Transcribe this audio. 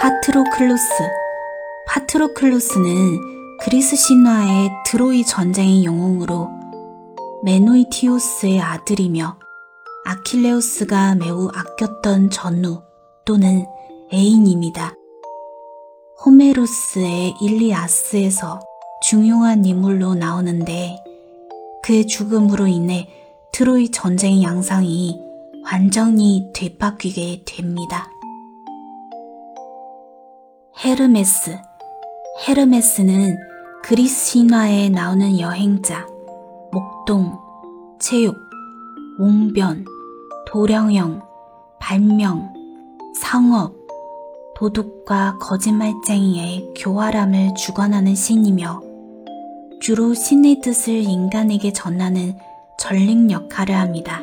파트로클로스. 파트로클로스는 그리스 신화의 트로이 전쟁의 영웅으로 메노이티오스의 아들이며 아킬레우스가 매우 아꼈던 전우 또는 애인입니다. 호메로스의 일리아스에서 중요한 인물로 나오는데 그의 죽음으로 인해 트로이 전쟁의 양상이 완전히 되바뀌게 됩니다. 헤르메스. 헤르메스는 그리스 신화에 나오는 여행자, 목동, 체육, 옹변, 도령형, 발명, 상업, 도둑과 거짓말쟁이의 교활함을 주관하는 신이며 주로 신의 뜻을 인간에게 전하는 전릭 역할을 합니다.